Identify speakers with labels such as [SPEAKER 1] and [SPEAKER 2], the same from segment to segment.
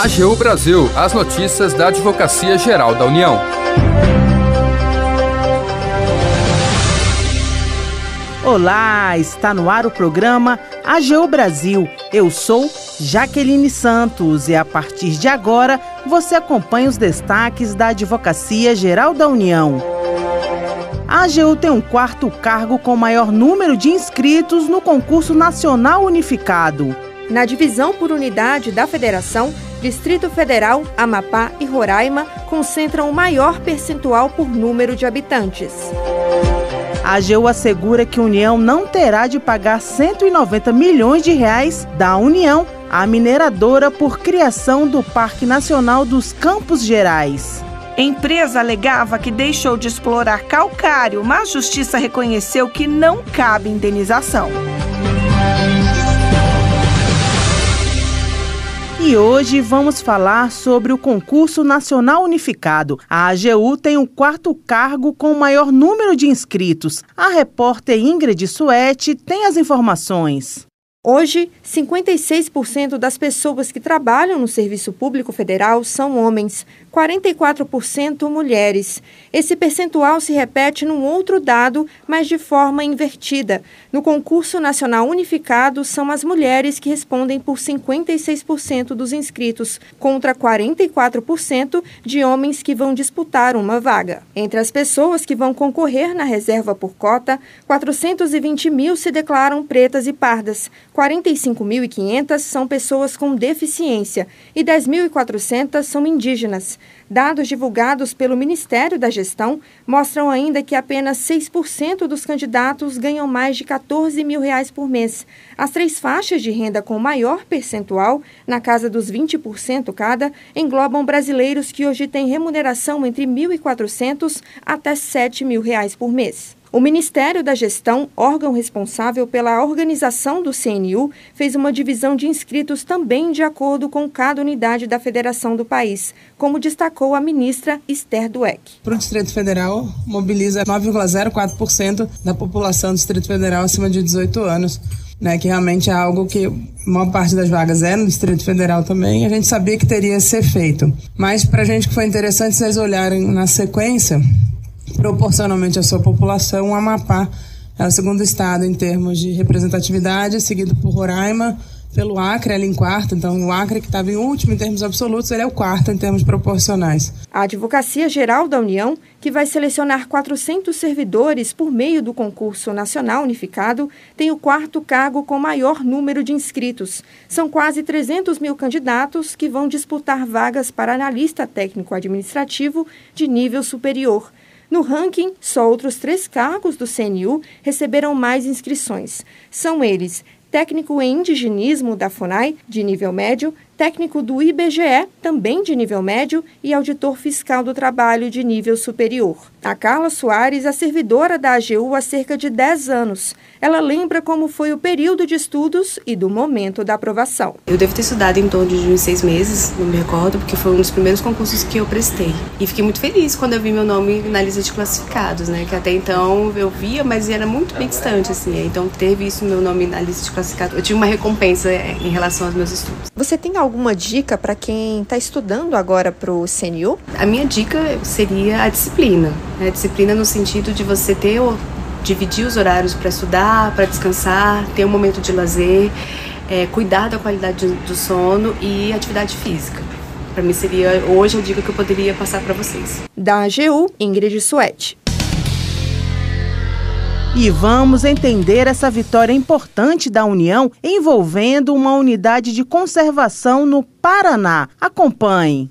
[SPEAKER 1] AGU Brasil, as notícias da Advocacia Geral da União.
[SPEAKER 2] Olá, está no ar o programa AGU Brasil. Eu sou Jaqueline Santos e a partir de agora você acompanha os destaques da Advocacia Geral da União. A AGU tem um quarto cargo com maior número de inscritos no concurso nacional unificado.
[SPEAKER 3] Na divisão por unidade da federação, Distrito Federal, Amapá e Roraima concentram o maior percentual por número de habitantes.
[SPEAKER 2] A AGU assegura que a União não terá de pagar 190 milhões de reais da União à mineradora por criação do Parque Nacional dos Campos Gerais.
[SPEAKER 4] Empresa alegava que deixou de explorar calcário, mas a justiça reconheceu que não cabe indenização.
[SPEAKER 2] E hoje vamos falar sobre o concurso nacional unificado. A AGU tem o quarto cargo com o maior número de inscritos. A repórter Ingrid Suete tem as informações.
[SPEAKER 3] Hoje, 56% das pessoas que trabalham no Serviço Público Federal são homens, 44% mulheres. Esse percentual se repete num outro dado, mas de forma invertida. No concurso nacional unificado, são as mulheres que respondem por 56% dos inscritos, contra 44% de homens que vão disputar uma vaga. Entre as pessoas que vão concorrer na reserva por cota, 420 mil se declaram pretas e pardas, 45.500 são pessoas com deficiência e 10.400 são indígenas. Dados divulgados pelo Ministério da Gestão mostram ainda que apenas 6% dos candidatos ganham mais de 14 mil reais por mês. As três faixas de renda com maior percentual, na casa dos 20% cada, englobam brasileiros que hoje têm remuneração entre R$ 1.400 até 7 mil reais por mês. O Ministério da Gestão, órgão responsável pela organização do CNU, fez uma divisão de inscritos também de acordo com cada unidade da federação do país, como destacou a ministra Esther Dueck.
[SPEAKER 5] Para o Distrito Federal, mobiliza 9,04% da população do Distrito Federal acima de 18 anos. Né, que realmente é algo que a maior parte das vagas é no Distrito Federal também, a gente sabia que teria que ser feito. Mas para a gente que foi interessante vocês olharem na sequência, proporcionalmente à sua população, o Amapá é o segundo estado em termos de representatividade, seguido por Roraima, pelo Acre, ali em quarto. Então, o Acre, que estava em último em termos absolutos, ele é o quarto em termos proporcionais.
[SPEAKER 3] A Advocacia Geral da União, que vai selecionar 400 servidores por meio do concurso nacional unificado, tem o quarto cargo com maior número de inscritos. São quase 300 mil candidatos que vão disputar vagas para analista técnico-administrativo de nível superior. No ranking, só outros três cargos do CNU receberam mais inscrições. São eles técnico em indigenismo da FUNAI, de nível médio, técnico do IBGE, também de nível médio, e auditor fiscal do trabalho de nível superior. A Carla Soares é servidora da AGU há cerca de 10 anos. Ela lembra como foi o período de estudos e do momento da aprovação.
[SPEAKER 6] Eu devo ter estudado em torno de uns seis meses, não me recordo, porque foi um dos primeiros concursos que eu prestei. E fiquei muito feliz quando eu vi meu nome na lista de classificados, né? Que até então eu via, mas era muito bem distante, assim. Então ter visto meu nome na lista de classificados, eu tive uma recompensa é, em relação aos meus estudos.
[SPEAKER 3] Você tem alguma dica para quem está estudando agora para o CNU?
[SPEAKER 6] A minha dica seria a disciplina. Né? A disciplina no sentido de você ter dividir os horários para estudar, para descansar, ter um momento de lazer, é, cuidar da qualidade do sono e atividade física. Para mim seria hoje a dica que eu poderia passar para vocês.
[SPEAKER 3] Da AGU, Ingrid Suete.
[SPEAKER 2] E vamos entender essa vitória importante da União envolvendo uma unidade de conservação no Paraná. Acompanhe.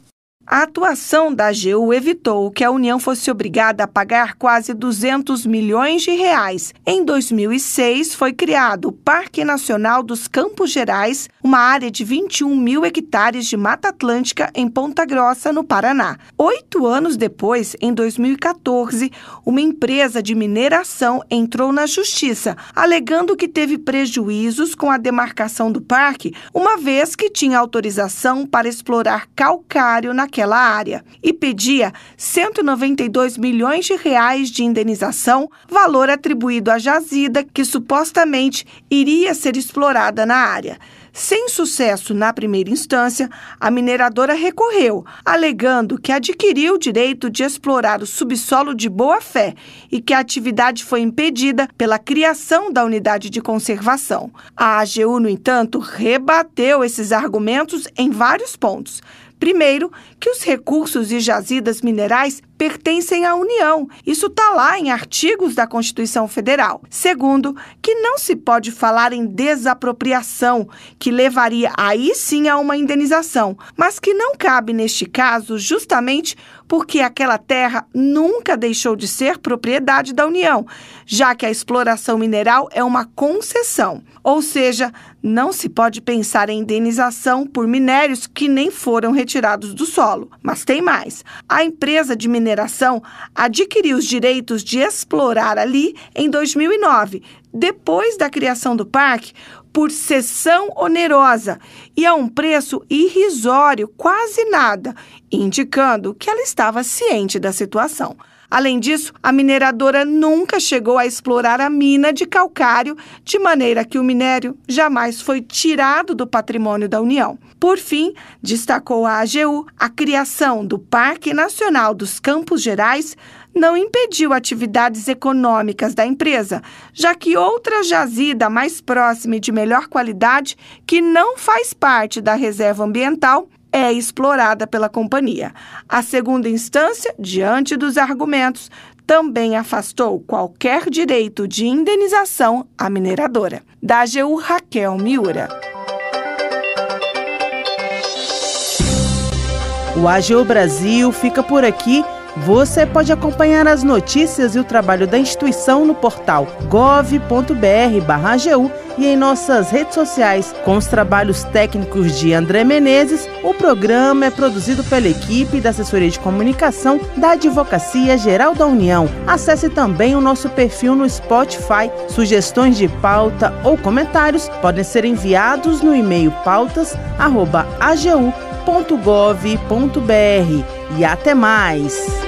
[SPEAKER 4] A atuação da AGU evitou que a União fosse obrigada a pagar quase 200 milhões de reais. Em 2006, foi criado o Parque Nacional dos Campos Gerais, uma área de 21 mil hectares de Mata Atlântica em Ponta Grossa, no Paraná. Oito anos depois, em 2014, uma empresa de mineração entrou na justiça, alegando que teve prejuízos com a demarcação do parque, uma vez que tinha autorização para explorar calcário naquele naquela área e pedia 192 milhões de reais de indenização, valor atribuído à jazida que supostamente iria ser explorada na área. Sem sucesso na primeira instância, a mineradora recorreu, alegando que adquiriu o direito de explorar o subsolo de boa-fé e que a atividade foi impedida pela criação da unidade de conservação. A AGU, no entanto, rebateu esses argumentos em vários pontos. Primeiro, que os recursos e jazidas minerais pertencem à União. Isso está lá em artigos da Constituição Federal. Segundo, que não se pode falar em desapropriação, que levaria aí sim a uma indenização, mas que não cabe neste caso justamente porque aquela terra nunca deixou de ser propriedade da União, já que a exploração mineral é uma concessão. Ou seja, não se pode pensar em indenização por minérios que nem foram retirados do solo. Mas tem mais: a empresa de mineração adquiriu os direitos de explorar ali em 2009, depois da criação do parque, por cessão onerosa e a um preço irrisório, quase nada, indicando que ela estava ciente da situação. Além disso, a mineradora nunca chegou a explorar a mina de calcário, de maneira que o minério jamais foi tirado do patrimônio da União. Por fim, destacou a AGU, a criação do Parque Nacional dos Campos Gerais não impediu atividades econômicas da empresa, já que outra jazida mais próxima e de melhor qualidade, que não faz parte da reserva ambiental, é explorada pela companhia. A segunda instância, diante dos argumentos, também afastou qualquer direito de indenização à mineradora. Da AGU Raquel Miura.
[SPEAKER 2] O AGU Brasil fica por aqui. Você pode acompanhar as notícias e o trabalho da instituição no portal gov.br/agu e em nossas redes sociais. Com os trabalhos técnicos de André Menezes, o programa é produzido pela equipe da Assessoria de Comunicação da Advocacia Geral da União. Acesse também o nosso perfil no Spotify. Sugestões de pauta ou comentários podem ser enviados no e-mail pautas@agu.gov.br. E até mais!